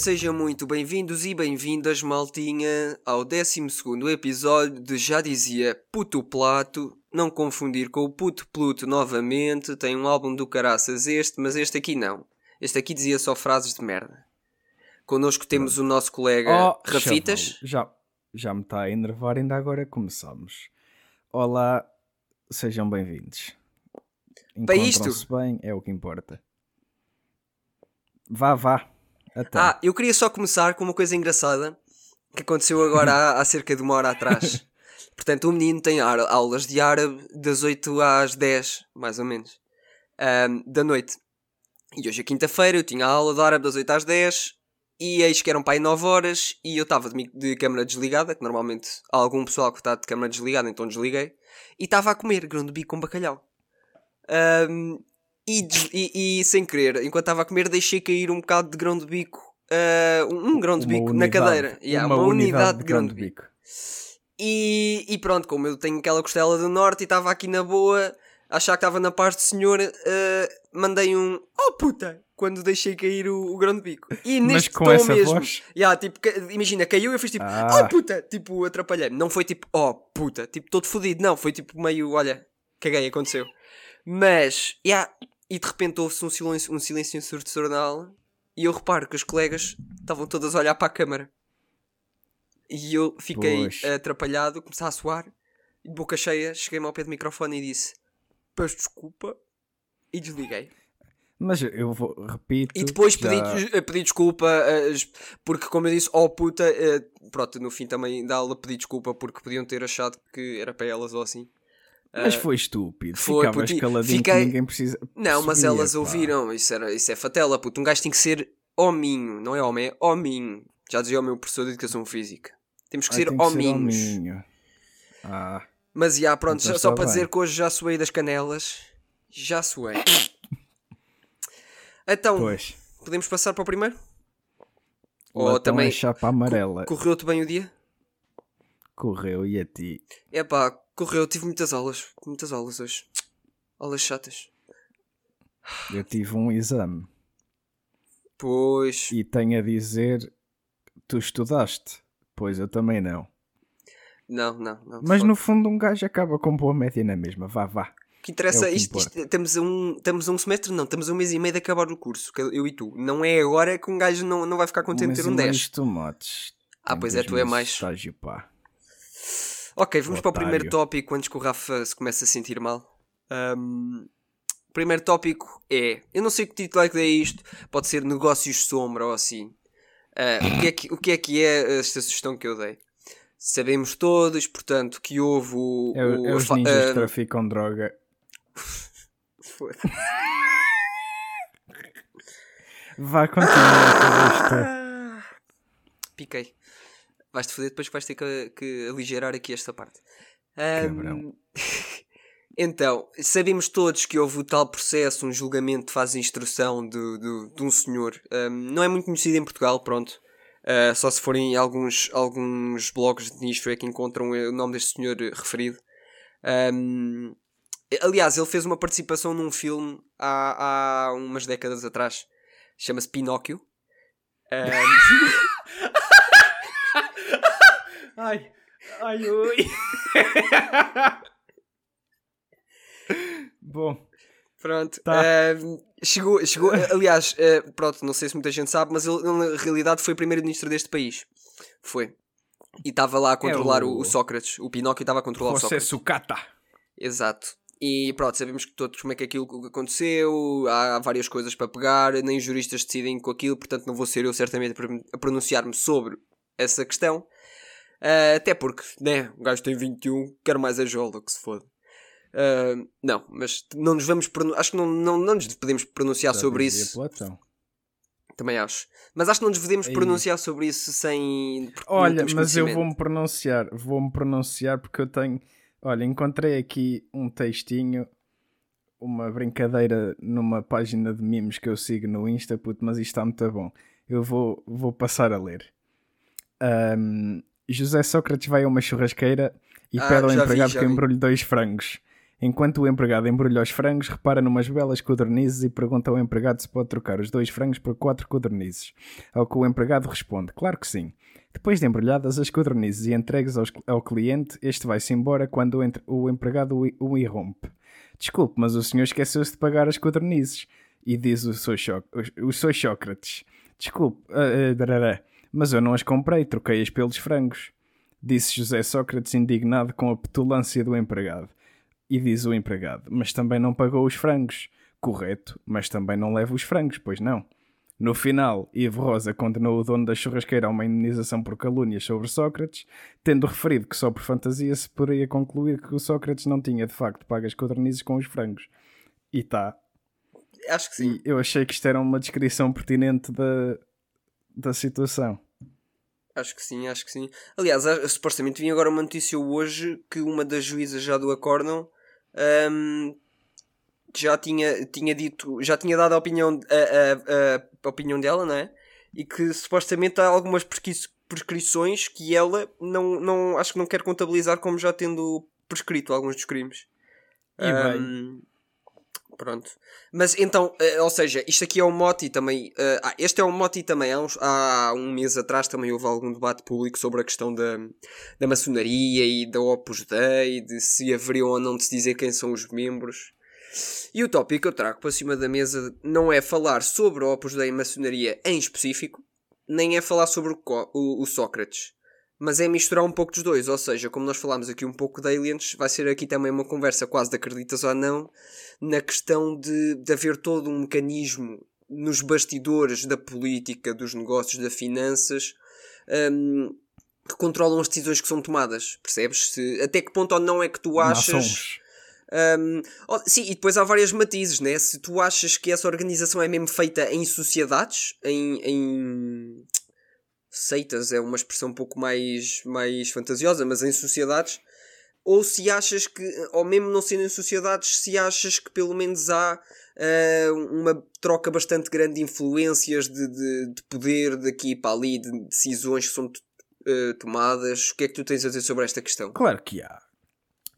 sejam muito bem-vindos e bem-vindas, maltinha, ao 12 episódio de Já Dizia Puto Plato. Não confundir com o Puto Pluto novamente, tem um álbum do caraças este, mas este aqui não. Este aqui dizia só frases de merda. Connosco temos o nosso colega Oh, Rafitas. Já, já me está a enervar, ainda agora começamos. Olá, sejam bem-vindos. Para isto? Bem, é o que importa. Vá, vá. Até. Ah, eu queria só começar com uma coisa engraçada que aconteceu agora há, há cerca de uma hora atrás. Portanto, o menino tem aulas de árabe das 8 às 10, mais ou menos, ahm, da noite. E hoje é quinta-feira, eu tinha aula de árabe das 8 às 10 e eis que eram para aí 9 horas e eu estava de, de câmera desligada, que normalmente há algum pessoal que está de câmera desligada, então desliguei, e estava a comer grão de bico com bacalhau. Ahm, e, e- e sem querer, enquanto estava a comer, deixei cair um bocado de grão de bico. ah, um, um grão de Uma bico na unidade- cadeira. Yeah, uma, unidade, de grão de bico. bico. E, e pronto, como eu tenho aquela costela do norte e estava aqui na boa, achar que estava na paz do senhor, ah, mandei um oh puta! Quando deixei cair o, o grão de bico. E Mas neste com tom essa mesmo. voz? Yeah, tipo, imagina, caiu e eu fiz tipo, Ah. oh puta! Tipo, atrapalhei-me. Não foi tipo, oh puta, tipo, todo fodido. Não, foi tipo meio, olha, caguei, aconteceu. Mas, yeah, e de repente houve-se um silêncio, um silêncio ensurdecedor e eu reparo que os colegas estavam todas a olhar para a câmara. E eu fiquei Pois. atrapalhado, comecei a suar, de boca cheia, cheguei-me ao pé do microfone e disse, peço desculpa, e desliguei. Mas eu vou, repito. E depois já- pedi, eh, pedi desculpa, eh, porque como eu disse, oh puta, eh, pronto, no fim também da aula pedi desculpa porque podiam ter achado que era para elas ou assim. Mas Ah, foi estúpido. foi, Ficavas puto, caladinho fiquei- que ninguém precisa. Não, mas elas pá. ouviram, isso, era, isso é fatela, puto. Um gajo tem que ser hominho, não é homem, é hominho. Já dizia o meu professor de Educação Física. Temos que Ah, ser tem que ser hominhos. hominho. Ah, Mas já, pronto, Então só, para bem. dizer que hoje já suei das canelas. Já suei. Então, pois. podemos passar para o primeiro? Ou também também é chapa amarela. correu-te bem o dia? Correu e a ti. É pá, correu, tive muitas aulas, muitas aulas hoje. Aulas chatas. Eu tive um exame Pois, e tenho a dizer: tu estudaste? Pois eu também não. não, não, não. Mas no fundo, um gajo acaba com boa média na mesma. Vá, vá. O que interessa, É o que isto, isto- temos, um, temos um semestre, não, temos um mês e meio de acabar o curso, eu e tu. Não é agora que um gajo não, não vai ficar contente Mas de ter um e 10. mais tomates. Ah, Tenho pois é, tu é mais. Estágio, pá. Ok, vamos para o primeiro Otário. tópico antes que o Rafa se comece a sentir mal. O primeiro tópico é. Eu não sei que título é que dê isto, pode ser Negócios Sombra ou assim. Ah, o, que é que, o que é que é esta sugestão que eu dei? Sabemos todos, portanto, que houve o. É, o- é os ninjas ah, que traficam droga. Vá, continua com isto. Piquei. Vais-te foder depois que vais ter que, que aligerar aqui esta parte. Cabrão. então, sabemos todos que houve o tal processo, um julgamento de fase de instrução de, de, de um senhor. Ahm, não é muito conhecido em Portugal, pronto. Ah, só se forem alguns, alguns blogs de nicho é que encontram o nome deste senhor referido. Ahm, aliás, ele fez uma participação num filme há, há umas décadas atrás. Chama-se Pinóquio. Ahm, Ai, ai, ui. Bom, Pronto. Tá. Ahm, chegou, chegou, aliás, eh, pronto, não sei se muita gente sabe, mas ele, ele, na realidade foi primeiro-ministro deste país. Foi. E estava lá a controlar o... o- o Sócrates. O Pinóquio estava a controlar o você Sócrates. sucata. Exato. E pronto, sabemos que todos como é que aquilo aconteceu, há várias coisas para pegar, nem os juristas decidem com aquilo, portanto não vou ser eu certamente a pronunciar-me sobre essa questão. Ah, até porque, né, o gajo tem 21, quer mais a jola, que se foda. Ah, não, mas não nos vamos acho que não, não, não nos podemos pronunciar Já sobre isso. Platão. Também acho. Mas acho que não nos devemos Ei. pronunciar sobre isso sem. Olha, mas eu vou-me pronunciar, vou-me pronunciar porque eu tenho. Olha, encontrei aqui um textinho, uma brincadeira numa página de memes que eu sigo no Insta, puto, mas isto está muito bom. Eu vou, vou passar a ler. Ahm, José Sócrates vai a uma churrasqueira e Ah, pede ao vi, empregado já que vi. embrulhe dois frangos. Enquanto o empregado embrulha os frangos, repara numas belas codornizes e pergunta ao empregado se pode trocar os dois frangos por quatro codornizes. Ao que o empregado responde: Claro que sim. Depois de embrulhadas as codornizes e entregues aos- ao cliente, este vai-se embora quando o, entre- o empregado o, o irrompe. Desculpe, mas o senhor esqueceu-se de pagar as codornizes. E diz o seu, o- o seu Sócrates: Desculpe, ah, darará, mas eu não as comprei, troquei-as pelos frangos. Disse José Sócrates indignado com a petulância do empregado. E diz o empregado: Mas também não pagou os frangos. Correto, mas também não leva os frangos, pois não. No final, Ivo Rosa condenou o dono da churrasqueira a uma indenização por calúnias sobre Sócrates, tendo referido que só por fantasia se poderia concluir que o Sócrates não tinha de facto pago as codornizes com os frangos. E tá. Acho que sim. E eu achei que isto era uma descrição pertinente da, da situação. Acho que sim, acho que sim. Aliás, supostamente vinha agora uma notícia hoje que uma das juízas já do acórdão ahm, já tinha, tinha dito, já tinha dado a opinião, a, a- a opinião dela, não é? E que supostamente há algumas prescrições que ela não, não acho que não quer contabilizar como já tendo prescrito alguns dos crimes. E bem. Ahm, Pronto. Mas então, eh, ou seja, isto aqui é um mote e também. ah, este é um mote e também. Há, uns- há um mês atrás também houve algum debate público sobre a questão da, da maçonaria e da Opus Dei, de se haveriam ou não de se dizer quem são os membros. E o tópico que eu trago para cima da mesa não é falar sobre a Opus Dei e maçonaria em específico, nem é falar sobre o, o- o Sócrates, mas é misturar um pouco dos dois. Ou seja, como nós falámos aqui um pouco de aliens, vai ser aqui também uma conversa quase de acreditas ou não, na questão de, de haver todo um mecanismo nos bastidores da política, dos negócios, das finanças, hum, que controlam as decisões que são tomadas. Percebes? Se, até que ponto ou não é que tu achas. Um, oh, sim, e depois há várias matizes, né? Se tu achas que essa organização é mesmo feita em sociedades, em, em seitas, é uma expressão um pouco mais, mais fantasiosa, mas em sociedades, ou se achas que, ou mesmo não sendo em sociedades, se achas que pelo menos há ah, uma troca bastante grande de influências, de, de, de poder daqui para ali, de decisões que são ah, tomadas. O que é que tu tens a dizer sobre esta questão? Claro que há.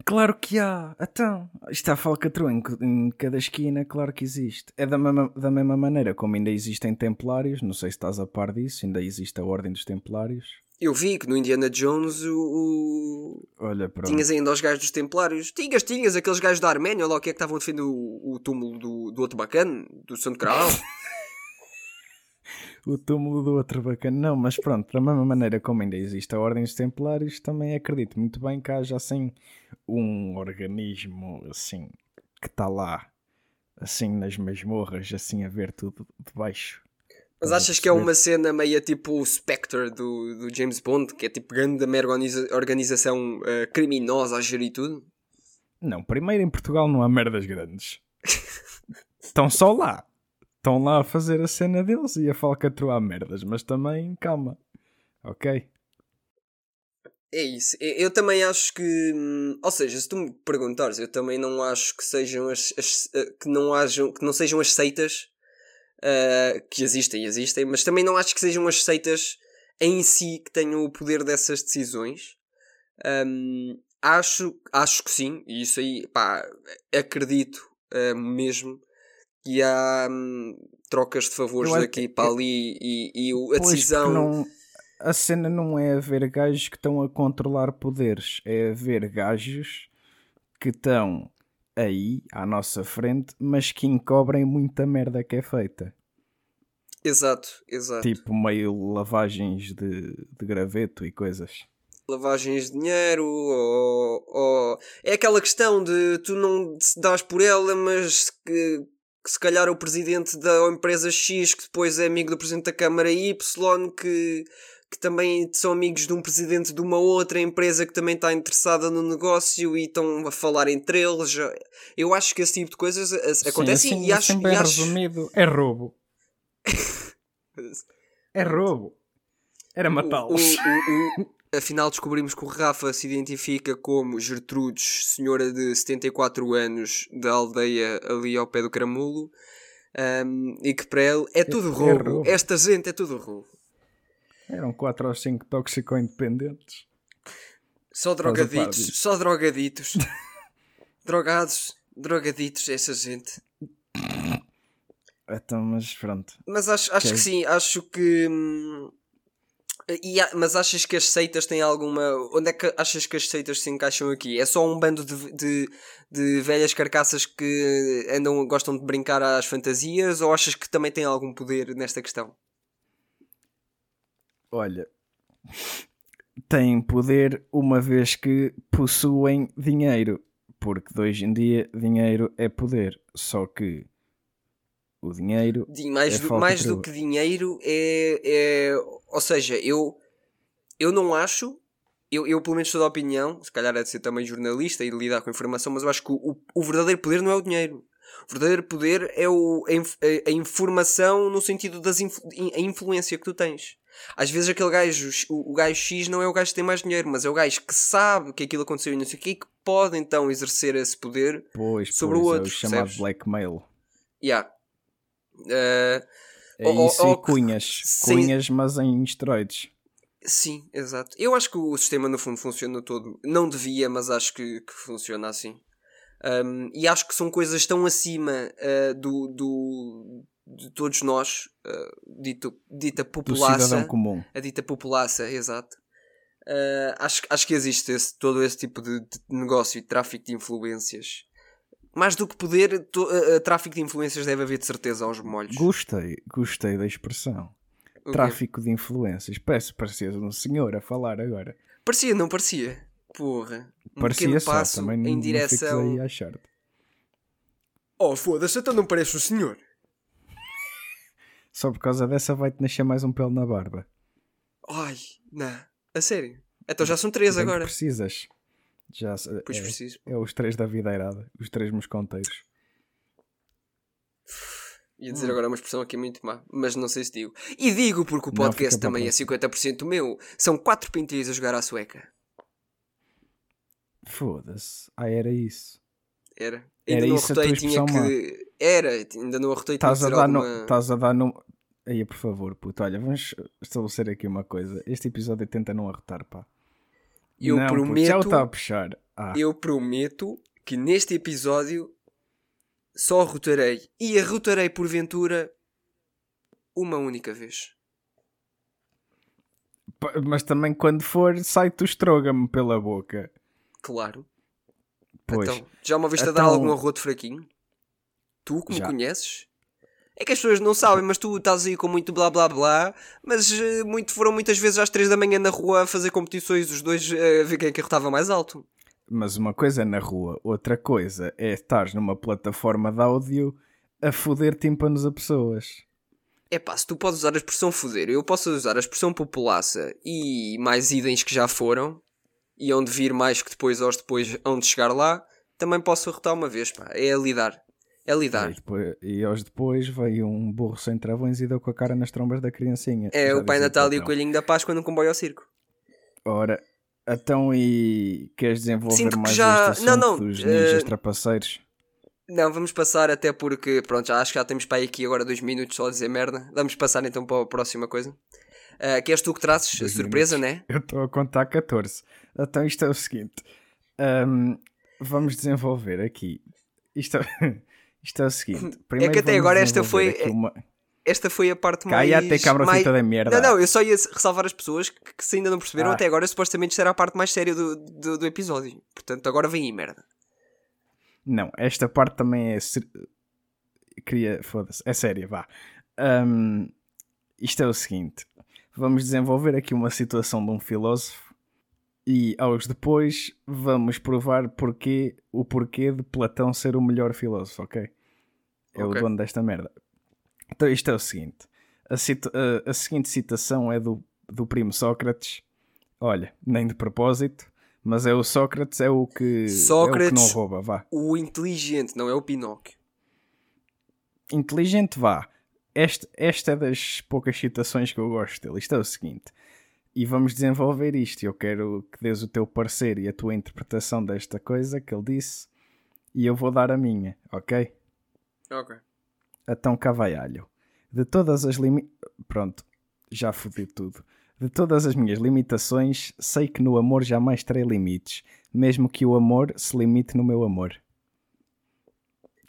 Claro que há. Então, está a falcatrua em, em cada esquina, claro que existe. É da mesma, da mesma maneira como ainda existem templários, não sei se estás a par disso, ainda existe a Ordem dos Templários. Eu vi que no Indiana Jones o, o- Olha, pronto. tinhas ainda os gajos dos Templários. Tinhas, tinhas aqueles gajos da Arménia, lá o que é que estavam a defender o, o túmulo do, do outro bacana, do Santo Graal. O túmulo do outro bacana. Não, mas pronto, da mesma maneira como ainda existe a Ordem dos Templários, também acredito muito bem que haja assim um organismo assim que está lá, assim nas masmorras, assim a ver tudo de baixo. Mas achas que é uma cena meio tipo o Spectre do, do James Bond, que é tipo grande mera organiza- organização eh, criminosa a gerir tudo? Não, primeiro em Portugal não há merdas grandes. Estão só lá. Estão lá a fazer a cena deles e a falcatrua merdas, mas também calma. Ok? É isso. Eu, também acho que. hum, Ou seja, se tu me perguntares, eu também não acho que sejam as. as- eh, que, não hajam, que não sejam as seitas eh, que existem, existem, mas também não acho que sejam as seitas em si que tenham o poder dessas decisões. Hum, acho, acho que sim, e isso aí, pá, acredito eh, mesmo que há hum, trocas de favores acho daqui para ali e, e o- a decisão. não- a cena não é haver gajos que estão a controlar poderes, é haver gajos que estão aí à nossa frente, mas que encobrem muita merda que é feita. Exato, exato. Tipo meio lavagens de, de graveto e coisas. lavagens de dinheiro ou, ou- é aquela questão de tu não te dás por ela mas que, que se calhar o presidente da empresa X que depois é amigo do presidente da Câmara Y que, que também são amigos de um presidente de uma outra empresa que também está interessada no negócio e estão a falar entre eles eu acho que esse tipo de coisas eh, acontece Sim, assim, e acho, assim e bem acho- resumido, é roubo. É roubo. Era matá-los. Afinal descobrimos que o Rafa se identifica como Gertrudes, senhora de 74 anos da aldeia ali ao pé do Caramulo ahm, e que para ele é tudo é roubo. roubo. Esta gente é tudo roubo. Eram 4 ou 5 tóxico-independentes. Só drogaditos, só drogaditos. Drogados, drogaditos, essa gente. Então, mas pronto. Mas acho, acho que, que sim, acho que. Hum, e, mas achas que as seitas têm alguma. Onde é que achas que as seitas se encaixam aqui? É só um bando de, de, de velhas carcaças que andam, gostam de brincar às fantasias ou achas que também tem algum poder nesta questão? Olha, têm poder uma vez que possuem dinheiro, porque hoje em dia dinheiro é poder, só que o dinheiro. Mais, é do, mais do que dinheiro é, é. Ou seja, eu, eu não acho. Eu, eu, pelo menos, sou da opinião, se calhar é de ser também jornalista e de lidar com informação, mas eu acho que o, o verdadeiro poder não é o dinheiro. O verdadeiro poder é o, a, a informação no sentido da influ, a influência que tu tens. Às vezes aquele gajo, o, o gajo X não é o gajo que tem mais dinheiro, mas é o gajo que sabe que aquilo aconteceu e não sei o que, que pode então exercer esse poder pois, sobre pois, o outro. É o chamado percebes? blackmail. Yeah. Uh, é isso ou, e cunhas. Sim. Cunhas, mas em esteroides. Sim, exato. Eu acho que o sistema no fundo funciona todo. Não devia, mas acho que, que funciona assim. Um, e acho que são coisas tão acima uh, do, do, de todos nós, uh, dito, dita população. comum. A dita população, exato. Uh, acho, acho que existe esse, todo esse tipo de, de negócio e tráfico de influências mais do que poder, to, uh, tráfico de influências deve haver de certeza aos molhos. Gostei, gostei da expressão. Okay. Tráfico de influências. Parece parecias um senhor a falar agora. Parecia, não parecia. Porra. Um parecia só, passo também em direção. Aí a achar oh, foda-se, então não parece um senhor. Só por causa dessa vai-te nascer mais um pelo na barba. Ai, não. A sério. Então já são três Bem agora. precisas. Já pois é, preciso. É os três da videirada, os três mosconteiros. Ia dizer hum. agora uma expressão aqui muito má, mas não sei se digo. E digo porque o podcast não, também é 50% meu. São quatro pintilhas a jogar à sueca. Foda-se. Ah, era isso. Era. Ainda era não arrotei, tinha que. Má. Era, ainda não arrotei, tinha Estás a, dar alguma... Estás a dar no. Aí, por favor, puto, olha, vamos estabelecer aqui uma coisa. Este episódio tenta não arrotar, pá. Eu não, prometo. Já está a puxar. Ah. Eu prometo que neste episódio só rotarei e arrotarei porventura uma única vez. Mas também quando for, sai-te o estroga-me pela boca. Claro. Pois. Então, já uma vez te então... a dar algum arroto fraquinho? Tu que me conheces? É que as pessoas não sabem, mas tu estás aí com muito blá blá blá, mas uh, muito, foram muitas vezes às 3 da manhã na rua a fazer competições, os dois uh, a ver quem é que arrotava mais alto. Mas uma coisa é na rua, outra coisa é estar numa plataforma de áudio a foder tímpanos a pessoas. É pá, se tu podes usar a expressão foder, eu posso usar a expressão populaça e mais itens que já foram, e onde vir mais que depois ou depois onde chegar lá, também posso arrotar uma vez, pá. É a lidar. É lidar. E, depois, e aos depois veio um burro sem travões e deu com a cara nas trombas da criancinha. É Já o Pai Natal e o Coelhinho da Páscoa no comboio ao circo. Ora, então e queres desenvolver Sinto mais já... este não, não, dos ninjas uh... trapaceiros? Não, vamos passar até porque, pronto, já acho que já temos para aí aqui agora dois minutos só a dizer merda. Vamos passar então para a próxima coisa. Uh, que és tu que trazes dois surpresa, minutos. né? Eu estou a contar 14. Então isto é o seguinte. Um, vamos desenvolver aqui. Isto é... Isto é o seguinte. é que até agora esta foi. Uma... Esta foi a parte mais. Caia até câmara mais... da merda. Não, não, eu só ia ressalvar as pessoas que, que se ainda não perceberam ah. até agora, supostamente isto era a parte mais séria do, do, do episódio. Portanto, agora vem aí merda. Não, esta parte também é. Queria. Foda-se. É séria, vá. Um, isto é o seguinte. Vamos desenvolver aqui uma situação de um filósofo e aos depois vamos provar porquê, o porquê de Platão ser o melhor filósofo, ok? É okay. o dono desta merda. Então isto é o seguinte. A, a, a, seguinte citação é do, do primo Sócrates. Olha, nem de propósito, mas é o Sócrates, é o que, Sócrates, é o que não rouba, vá. O inteligente, não é o Pinóquio. Inteligente, vá. Esta, esta é das poucas citações que eu gosto dele. Isto é o seguinte e vamos desenvolver isto. Eu quero que dês o teu parecer e a tua interpretação desta coisa que ele disse e eu vou dar a minha, ok? Ok. Então, Cavaialho, de todas as limi... Pronto, já fodi tudo. De todas as minhas limitações, sei que no amor jamais terei limites, mesmo que o amor se limite no meu amor.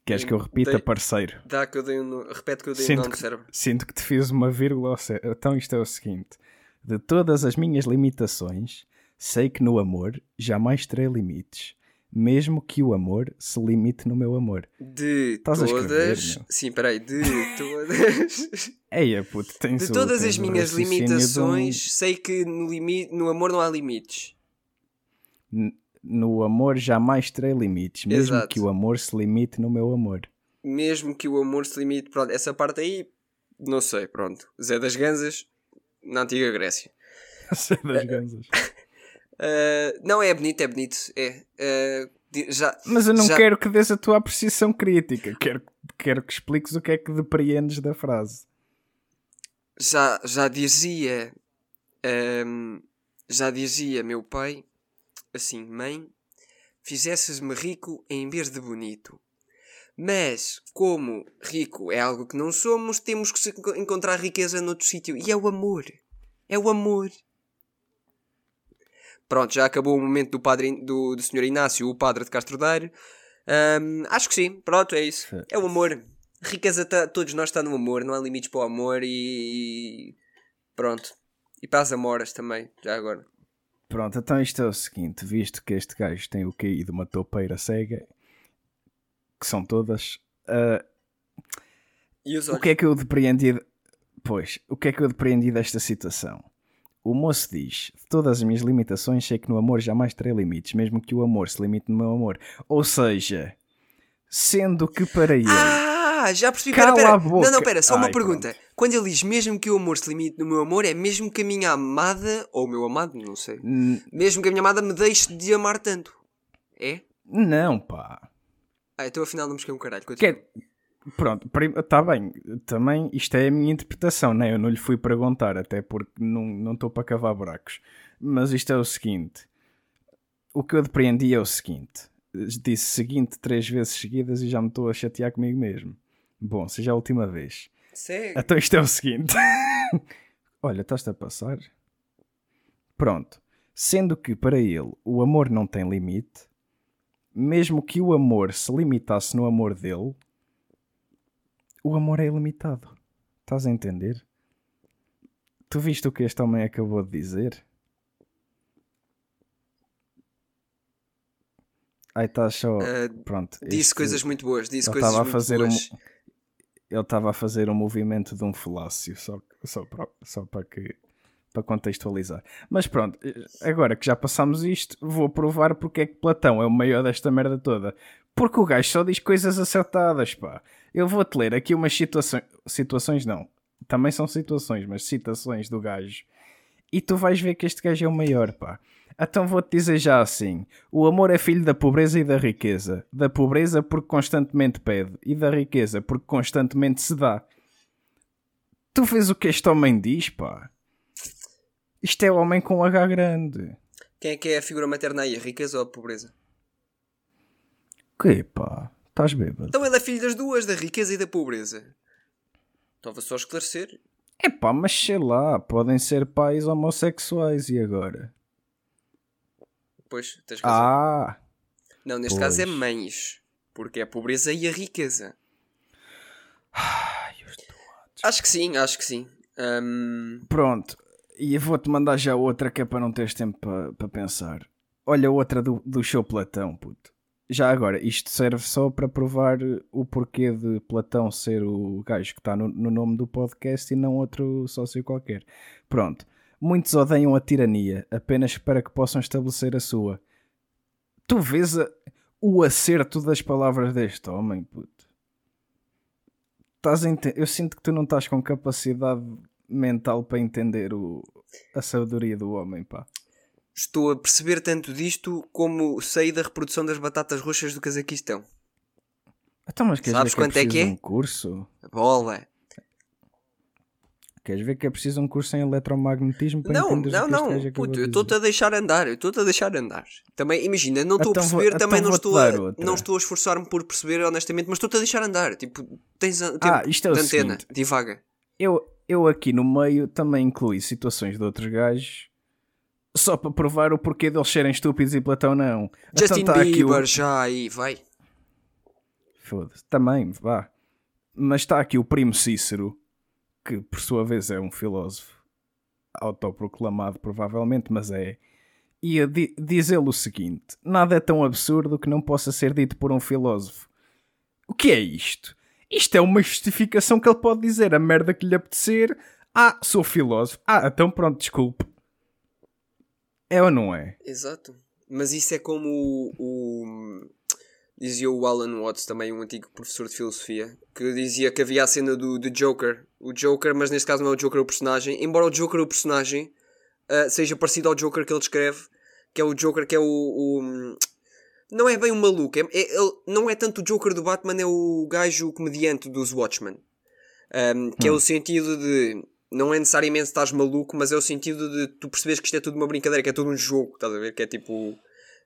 Queres que eu repita, Dei- parceiro? Dá que eu dei um. Repete que eu dei um Sinto nó no que, cérebro. sinto que te fiz uma vírgula ao cé- Então isto é o seguinte: de todas as minhas limitações, sei que no amor jamais terei limites, mesmo que o amor se limite no meu amor. De escrever, todas. meu? Sim, peraí. De todas. Eia, puto, tens De o- todas tens as o minhas de um- limitações, sei que no, limi... no amor não há limites. N- No amor jamais terei limites, mesmo Exato. que o amor se limite no meu amor. Mesmo que o amor se limite. Pronto, essa parte aí. Não sei, pronto. Zé das Ganzas, na antiga Grécia. Das ganzas. Ah, não, é bonito, é bonito. É. Ah, di- já, Mas eu não já- quero que dês a tua apreciação crítica, quero, quero que expliques o que é que depreendes da frase. já, já dizia ahm, já dizia meu pai assim mãe fizesses-me rico em vez de bonito mas como rico é algo que não somos temos que encontrar riqueza noutro sítio. E é o amor. É o amor. Pronto já acabou o momento do padre do, do senhor Inácio o padre de Castro Daire. Ahm, acho que sim. Pronto é isso. É o amor. Riqueza tá, todos nós está no amor. Não há limites para o amor e pronto. E para as amoras também já agora. Pronto, então isto é o seguinte: visto que este gajo tem o QI de uma topeira cega, que são todas, os o que é que eu depreendi? de- Pois, o que é que eu depreendi desta situação? O moço diz: de todas as minhas limitações, sei que no amor jamais terei limites, mesmo que o amor se limite no meu amor. Ou seja, sendo que para ele. Ah, já percebi. Cala Pera, pera. a boca. Não, não, pera, só uma Ai, pergunta. Quando ele diz mesmo que o amor se limite no meu amor, é mesmo que a minha amada, ou o meu amado, não sei, N- mesmo que a minha amada me deixe de amar tanto. É? Não, pá. Ah, então afinal não me esqueci um caralho. continua. Quer... Pronto, está bem. Também isto é a minha interpretação, né? Eu não lhe fui perguntar, até porque não estou para cavar buracos. Mas isto é o seguinte: o que eu depreendi é o seguinte. Disse seguinte três vezes seguidas e já me estou a chatear comigo mesmo. Bom, seja a última vez. Segue. Então isto é o seguinte. Olha, estás-te a passar? Pronto. Sendo que para ele o amor não tem limite, mesmo que o amor se limitasse no amor dele, o amor é ilimitado. Estás a entender? Tu viste o que este homem acabou de dizer? Ai, estás só. Ah, Pronto. disse este- coisas muito boas. Disse ele coisas estava a muito fazer boas. um ele estava a fazer um movimento de um falácio só, só, para, só para que para contextualizar. Mas pronto, agora que já passamos isto, vou provar porque é que Platão é o maior desta merda toda. Porque o gajo só diz coisas acertadas, pá. Eu vou-te ler aqui umas situações. Situações não. Também são situações, mas citações do gajo. E tu vais ver que este gajo é o maior, pá. Então vou-te dizer já assim: o amor é filho da pobreza e da riqueza. Da pobreza porque constantemente pede, e da riqueza porque constantemente se dá. Tu vês o que este homem diz, pá? Isto é o homem com H grande. Quem é que é a figura materna aí? A riqueza ou a pobreza? Que pá? Estás bêbado? Então ele é filho das duas, da riqueza e da pobreza. Estava só a esclarecer. É pá, mas sei lá, podem ser pais homossexuais e agora? Pois, tens razão. Ah, Não, neste pois. caso é mães. Porque é a pobreza e a riqueza. Acho que sim, acho que sim. Ahm, pronto. E eu vou-te mandar já outra que é para não teres tempo para para pensar. Olha outra do, do show Platão, puto. Já agora, isto serve só para provar o porquê de Platão ser o gajo que está no, no nome do podcast e não outro sócio qualquer. Pronto. Muitos odeiam a tirania apenas para que possam estabelecer a sua. Tu vês a- o acerto das palavras deste homem, puto. Estás a ente- Eu sinto que tu não estás com capacidade mental para entender o... a sabedoria do homem, pá. estou a perceber tanto disto como sei da reprodução das batatas roxas do Cazaquistão. Então, mas queres Sabes ver que quanto é que é? um curso? Bola. Queres ver que é preciso um curso em eletromagnetismo para Não, entenderes não, o que não. acabou Puto, eu estou-te a deixar andar. Eu estou-te a deixar andar. Também, imagina, não estou Então a vou- perceber, então também não vou-te estou, a, não estou a esforçar-me por perceber honestamente, mas estou-te a deixar andar. Tipo, tens a, tempo Ah, isto é o de antena, seguinte. divaga. Eu, eu aqui no meio também incluí situações de outros gajos só para provar o porquê deles serem estúpidos e Platão não. Justin Então tá aqui Bieber, o- já aí, vai. Foda-se, também, vá. Mas está aqui o primo Cícero, que por sua vez é um filósofo autoproclamado, provavelmente, mas é. E a di- diz ele o seguinte: nada é tão absurdo que não possa ser dito por um filósofo. O que é isto? Isto é uma justificação que ele pode dizer a merda que lhe apetecer. Ah, sou filósofo. Ah, então pronto, desculpe. É ou não é? Exato. Mas isso é como o, o- dizia o Alan Watts, também um antigo professor de filosofia, que dizia que havia a cena do, do Joker. O Joker, mas neste caso não é o Joker o personagem, embora o Joker o personagem ah, seja parecido ao Joker que ele descreve, que é o Joker que é o. o- não é bem um maluco, é, é- ele, não é tanto o Joker do Batman, é o gajo comediante dos Watchmen. Um, que é o sentido de não é necessariamente estás maluco, mas é o sentido de tu perceberes que isto é tudo uma brincadeira, que é tudo um jogo, estás a ver? Que é tipo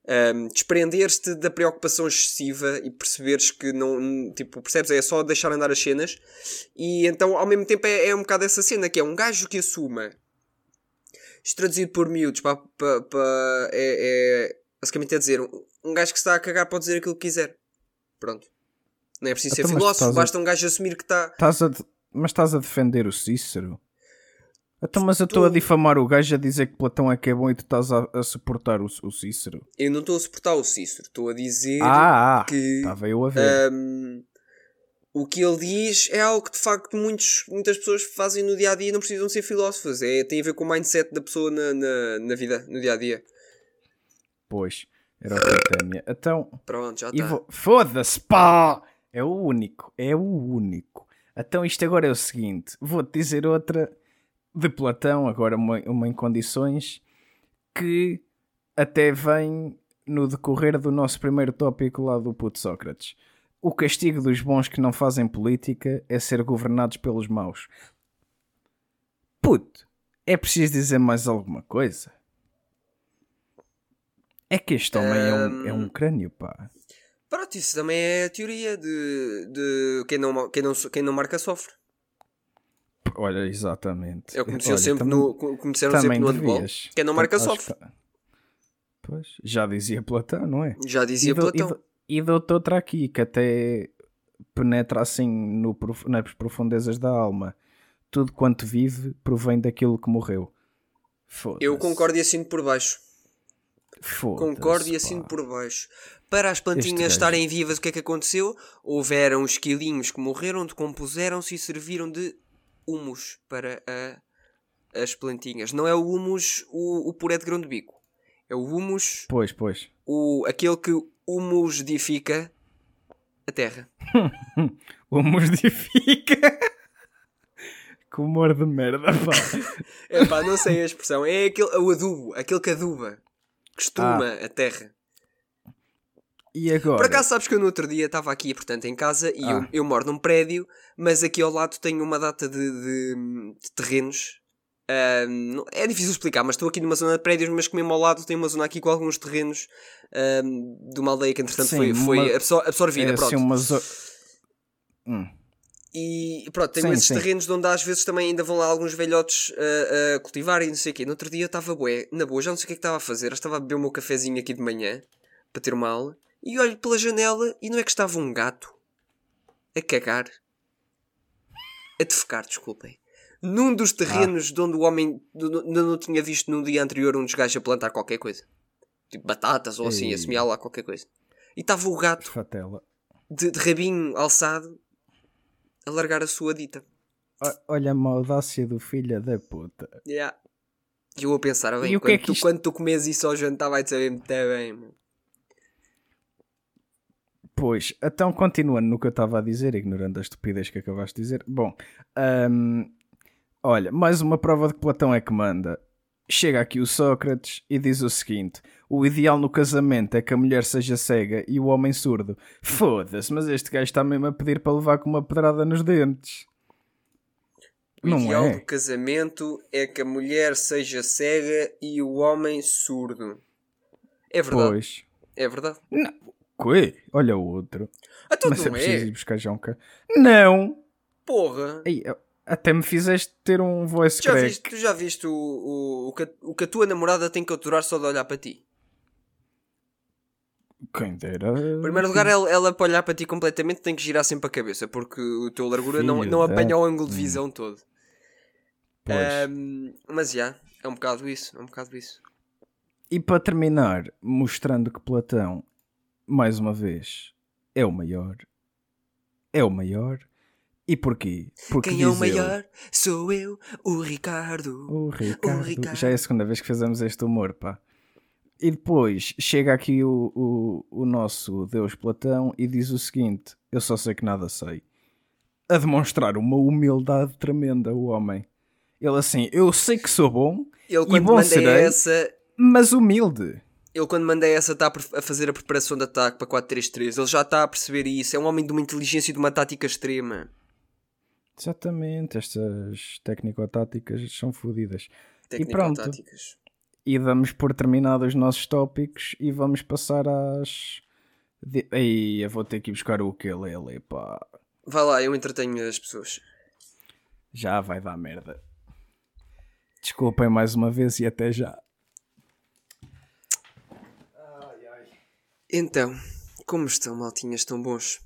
um, desprender-te da preocupação excessiva e perceberes que não, tipo, percebes? É só deixar andar as cenas e então ao mesmo tempo é, é um bocado essa cena que é um gajo que assuma isto traduzido por miúdos pá, pá, pá, é, é basicamente é dizer um, um gajo que está a cagar pode dizer aquilo que quiser. Pronto. Não é preciso ser Então, filósofo, estás a- basta um gajo assumir que está. Estás a de- Mas estás a defender o Cícero? Então, mas eu estou a difamar o gajo a dizer que Platão é que é bom e tu estás a, a suportar o, o Cícero. Eu não estou a suportar o Cícero, estou a dizer Ah, ah que estava eu a ver. hum, o que ele diz é algo que de facto muitos, muitas pessoas fazem no dia a dia e não precisam ser filósofos. É, tem a ver com o mindset da pessoa na, na, na vida, no dia a dia. Pois, temia. Então, Pronto, já está. vou... foda-se, pá! É o único, é o único. Então, isto agora é o seguinte: vou-te dizer outra de Platão, agora uma, uma em condições, que até vem no decorrer do nosso primeiro tópico lá do puto Sócrates. O castigo dos bons que não fazem política é ser governados pelos maus. Puto, é preciso dizer mais alguma coisa? É que este homem é, um, é um crânio, pá. Pronto, isso também é a teoria de, de quem, não, quem, não, quem não marca sofre. Olha, exatamente. Olha, sempre também- no, disseram sempre no handball. Quem não marca Acho que sofre. tá- Pois, já dizia Platão, não é? Já dizia e dou- Platão. E, e dou-te outra aqui que até penetra assim no nas profundezas da alma. Tudo quanto vive provém daquilo que morreu. Eu concordo e assino por baixo. Concordo e assino pá. por baixo. Para as plantinhas estarem vivas, o que é que aconteceu? Houveram esquilinhos que morreram, decompuseram-se e serviram de humus para a- as plantinhas. Não é o humus o, o puré de grão de bico. É o humus, Pois, pois. o, aquele que humusidifica a terra. O modifica. que humor de merda, pá. É pá, não sei a expressão. É aquele, o adubo, aquele que aduba, que estruma a terra. E agora? Por acaso sabes que eu no outro dia estava aqui, portanto, em casa e eu, Ah. eu moro num prédio, mas aqui ao lado tenho uma data de, de- de terrenos. Não- é difícil explicar, mas estou aqui numa zona de prédios, mas que mesmo ao lado tem uma zona aqui com alguns terrenos ahm, de uma aldeia que entretanto Sim, foi, foi uma- absor- absorvida. é pronto. assim uma zo- Hum. E pronto, Sim, esses sim. terrenos de onde às vezes também ainda vão lá alguns velhotes a, a cultivar e não sei o quê. No outro dia eu estava bué, na boa, já não sei o que é que estava a fazer. Eu estava a beber o meu cafezinho aqui de manhã para ter uma aula e olho pela janela e não é que estava um gato a cagar, a defecar, desculpem. Num dos terrenos de onde o homem não, tinha visto no dia anterior um dos gajos a plantar qualquer coisa. Tipo batatas ou assim, a semear lá qualquer coisa. E estava o gato de, de rabinho alçado a largar a sua dita. O- Olha a audácia do filho da puta. Yeah. E eu a pensar, bem, o que quando, é que tu, isto- quando tu comes isso ao jantar vai-te saber muito bem. meu. Pois, então continuando no que eu estava a dizer, ignorando a estupidez que acabaste de dizer. Bom, hum, olha, mais uma prova de que Platão é que manda. Chega aqui o Sócrates e diz o seguinte: o ideal no casamento é que a mulher seja cega e o homem surdo. Foda-se, mas este gajo está mesmo a pedir para levar com uma pedrada nos dentes. O Não ideal é? do casamento é que a mulher seja cega e o homem surdo. É verdade. Pois. É verdade. Coi, olha o outro. Ah, tu Mas é não preciso é? ir buscar já um cara. Não! Porra. Ei, Até me fizeste ter um voice Já crack. viste, tu já viste o, o, o, que, a- o que a tua namorada tem que aturar só de olhar para ti? Quem dera. Em primeiro lugar, ela, ela para olhar para ti completamente tem que girar sempre a cabeça, porque o teu largura não, Filho não apanha o ângulo de visão todo. Pois. Ahm, mas já, é um bocado isso, é um bocado isso. E para terminar, mostrando que Platão, mais uma vez, é o maior. É o maior. E porquê? Porque Quem é o diz ele, maior? Sou eu, o Ricardo. O Ricardo. Ricardo. Já é a segunda vez que fazemos este humor, pá. E depois chega aqui o, o, o nosso Deus Platão e diz o seguinte: Eu só sei que nada sei. A demonstrar uma humildade tremenda, o homem. Ele assim, eu sei que sou bom, Ele E quando bom serei. essa, mas humilde. ele quando manda essa está a fazer a preparação de ataque para 4-3-3. Ele já está a perceber isso. É um homem de uma inteligência e de uma tática extrema. Exatamente, estas técnico-táticas são fodidas. pronto. Técnico-táticas. E damos por terminados os nossos tópicos e vamos passar às. De... Ei, eu vou ter que ir buscar o ukulele, pá. Vai lá, eu entretenho as pessoas. Já vai dar merda. Desculpem mais uma vez e até já. Então, como estão, maltinhas tão bons?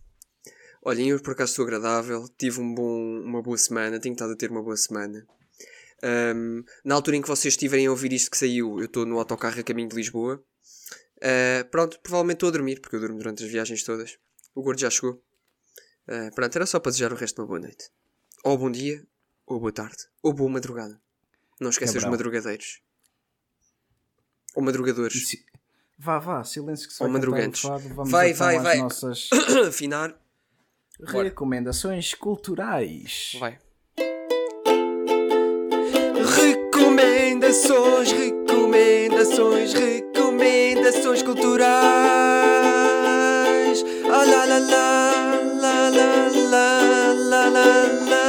Olhem, eu por acaso estou agradável, tive um bom, uma boa semana, tenho estado a ter uma boa semana. Ahm, na altura em que vocês estiverem a ouvir isto que saiu, eu estou no autocarro a caminho de Lisboa. Ah, pronto, provavelmente estou a dormir, porque eu durmo durante as viagens todas. O gordo já chegou. Ah, pronto, era só para desejar o resto de uma boa noite. Ou bom dia, ou boa tarde, ou boa madrugada. Não esqueçam os madrugadeiros. Ou madrugadores. Vá, vá, silêncio que se Ou vai cantar o madrugantes. fado. Vai, vai, vai. nossas Afinar. Bora. recomendações culturais. Vai. Recomendações, recomendações, recomendações culturais. Ah, lá, lá, lá, lá, lá, lá, lá, lá, lá.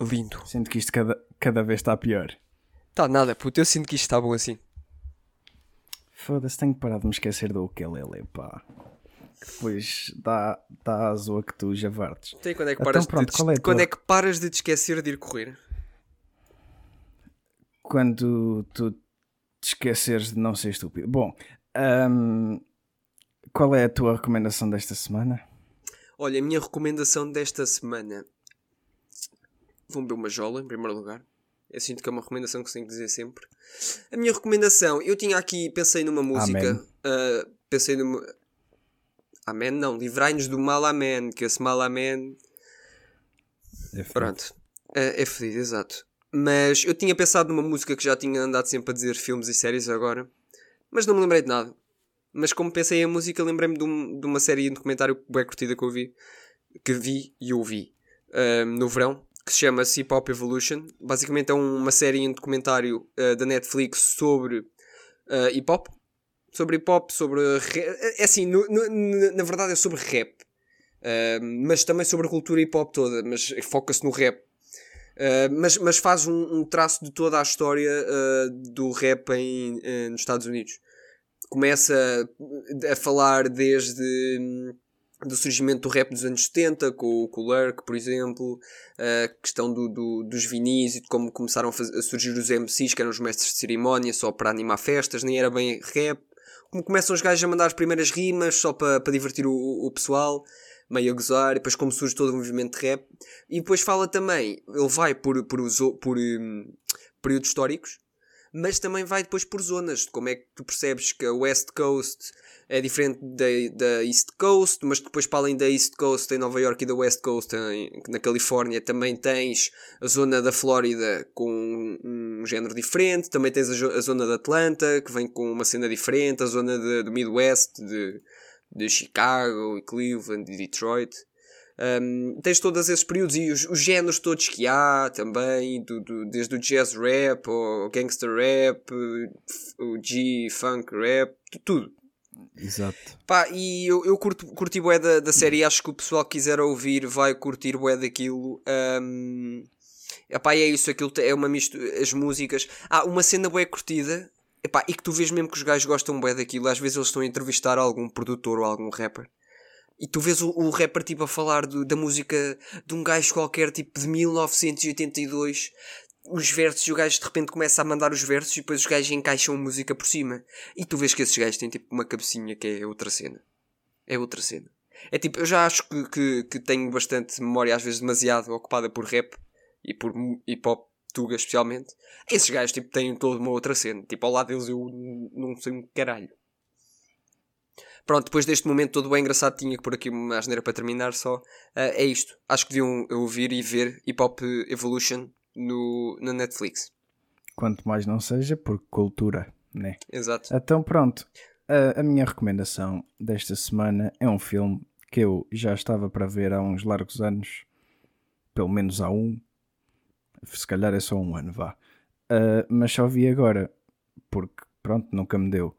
Lindo. Sinto que isto cada, cada vez está pior. Tá nada, puto. Eu sinto que isto está bom assim. Foda-se, tenho que parar de me esquecer do ukulele, pá. Que Depois dá, dá a zoa que tu javardes. Então, e quando é que Então, paras, pronto, de, qual é quando tua- é que paras de te esquecer de ir correr? Quando tu te esqueceres de não ser estúpido. Bom, ahm, qual é a tua recomendação desta semana? Olha, a minha recomendação desta semana. Vão beber uma jola, em primeiro lugar. Eu sinto que é uma recomendação que se tem que dizer sempre. A minha recomendação, eu tinha aqui, pensei numa música. Ah, pensei numa. Amém? Não, livrai-nos do mal, amém. Que esse mal, amém. É. Pronto. É, é fedido, exato. Mas eu tinha pensado numa música que já tinha andado sempre a dizer filmes e séries agora. Mas não me lembrei de nada. Mas como pensei em música, lembrei-me de, um- de uma série, um documentário bem curtida que eu vi. Que vi e ouvi. ah, no verão. Que se chama Hip Hop Evolution. Basicamente é um- uma série, um documentário ah, da Netflix sobre ah, hip hop. Sobre hip hop, sobre. É assim, no- no- na- verdade é sobre rap. Uh, mas também sobre a cultura hip hop toda, mas foca-se no rap. Uh, mas, mas faz um, um traço de toda a história uh, do rap em, nos Estados Unidos. Começa a falar desde hum, do surgimento do rap dos anos 70, com, o- Lurk, por exemplo, a questão do, do- dos vinis e de como começaram a, faz- a surgir os MCs, que eram os mestres de cerimónia, só para animar festas, nem era bem rap. Como começam os gajos a mandar as primeiras rimas, só para, para divertir o, o pessoal, meio a gozar, e depois como surge todo o movimento de rap. E depois fala também, ele vai por, por, os por hum, períodos históricos, mas também vai depois por zonas, como é que tu percebes que a West Coast é diferente da, da East Coast, mas depois para além da East Coast em Nova York e da West Coast em- na Califórnia também tens a zona da Flórida com um, género diferente, também tens a, a zona da Atlanta que vem com uma cena diferente, a zona de- do Midwest de, de Chicago e Cleveland e Detroit. Um, tens todos esses períodos e os, os géneros todos que há também, do, do- desde o jazz rap, ao gangster rap, o G, funk rap, tu- tudo. Exato. Pá, e eu, eu curto, curti bué da, da série acho que o pessoal que quiser ouvir vai curtir bué daquilo. Um, epá, é isso, aquilo é uma mistura, as músicas. Ah, uma cena bué curtida, epá, e que tu vês mesmo que os gajos gostam bem daquilo. Às vezes eles estão a entrevistar algum produtor ou algum rapper. E tu vês o, o rapper tipo a falar do- da música de um gajo qualquer tipo de 1982 os versos e o gajo de repente começa a mandar os versos e depois os gajos encaixam a música por cima. E tu vês que esses gajos têm tipo uma cabecinha que é outra cena. É outra cena. É tipo, eu já acho que, que, que tenho bastante memória, às vezes demasiado ocupada por rap e por hip hop tuga especialmente. Esses gajos tipo têm toda uma outra cena. Tipo, ao lado deles eu não sei um caralho. Pronto, depois deste momento todo bem engraçado, tinha que pôr aqui uma asneira para terminar só. Ah, é isto. Acho que deviam ouvir e ver Hip Hop Evolution no, na Netflix. Quanto mais não seja, por cultura, né? Exato. Então pronto, a, a minha recomendação desta semana é um filme que eu já estava para ver há uns largos anos, pelo menos há um, se calhar é só um ano, vá. Ah, mas só vi agora, porque pronto, nunca me deu.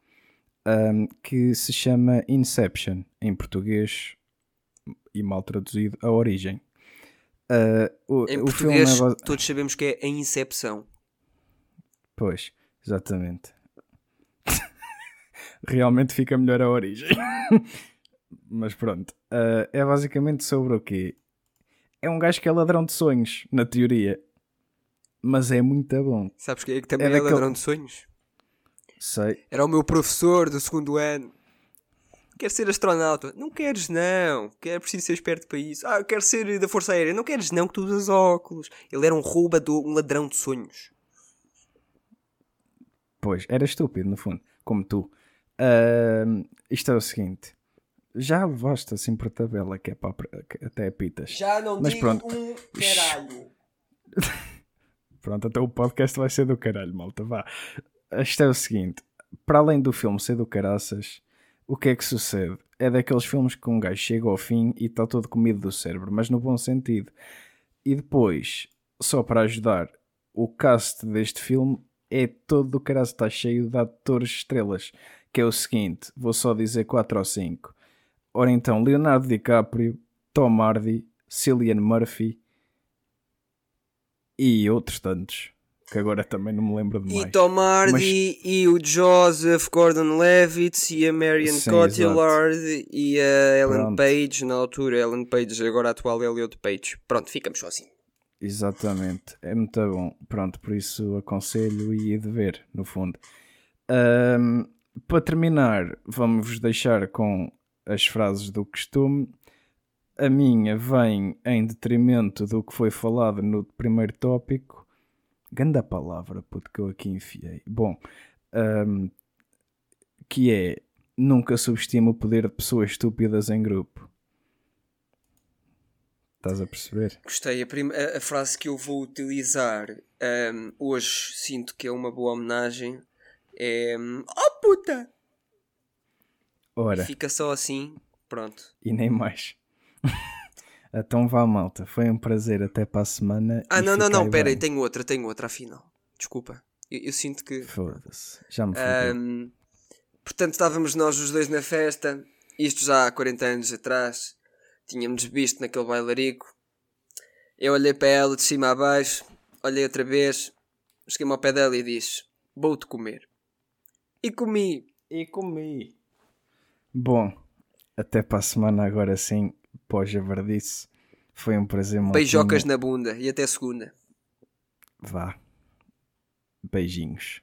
Ahm, que se chama Inception, em português e mal traduzido, A Origem. Ah, o, Em o português, filme é todos sabemos que é a Incepção. Pois, exatamente. Realmente fica melhor a origem. Mas pronto. ah, é basicamente sobre o quê? É um gajo que é ladrão de sonhos, na teoria. Mas é muito bom. Sabes quem é que também É é, daquele- ladrão de sonhos? Sei. Era o meu professor do segundo ano. Quer ser astronauta? Não queres, não. Que é preciso ser esperto para isso. Ah, quero ser da Força Aérea. Não queres, não, que tu usas óculos. Ele era um roubador, um ladrão de sonhos. Pois, era estúpido, no fundo. Como tu. Ah, isto é o seguinte. Já levaste assim por tabela que é para que até pitas. Já não Mas digo pronto. um caralho. Pronto, até o podcast vai ser do caralho, malta. Vá. Isto é o seguinte: para além do filme ser do caraças, o que é que sucede? É daqueles filmes que um gajo chega ao fim e está todo comido do cérebro, mas no bom sentido. E depois, só para ajudar, o cast deste filme é todo do caraças, está cheio de atores estrelas. Que é o seguinte: vou só dizer 4 ou 5. Ora então, Leonardo DiCaprio, Tom Hardy, Cillian Murphy e outros tantos, que agora também não me lembro de mais. E Tom Hardy, e o Joseph Gordon-Levitt, e a Marion Sim, Cotillard, e a Ellen Pronto. Page, na altura, Ellen Page, agora a atual Elliot Page. Pronto, ficamos só assim. Exatamente, é muito bom. Pronto, por isso aconselho e de ver, no fundo. Ahm, para terminar, vamos deixar com as frases do costume. A minha vem em detrimento do que foi falado no primeiro tópico. Ganda palavra, puto, que eu aqui enfiei. Bom, ahm, que é nunca subestima o poder de pessoas estúpidas em grupo. Estás a perceber? Gostei. A, prim- a- a frase que eu vou utilizar ahm, hoje, sinto que é uma boa homenagem, é... hum, Oh puta! Ora. Fica só assim, pronto. e nem mais. então vá, malta. Foi um prazer. Até para a semana. Ah, não, não, não, pera aí, tenho outra, tenho outra, afinal. Desculpa. Eu, eu sinto que... Foda-se. Já me. Ahm, portanto, estávamos nós os dois na festa, isto já há 40 anos atrás. Tínhamos visto naquele bailarico. Eu olhei para ela de cima a baixo, olhei outra vez, cheguei-me ao pé dela e disse: Vou-te comer. E comi. E comi. Bom, até para a semana agora sim. Pós-javardice. Foi um prazer, maltinha. Beijocas na bunda e até segunda. Vá. Beijinhos.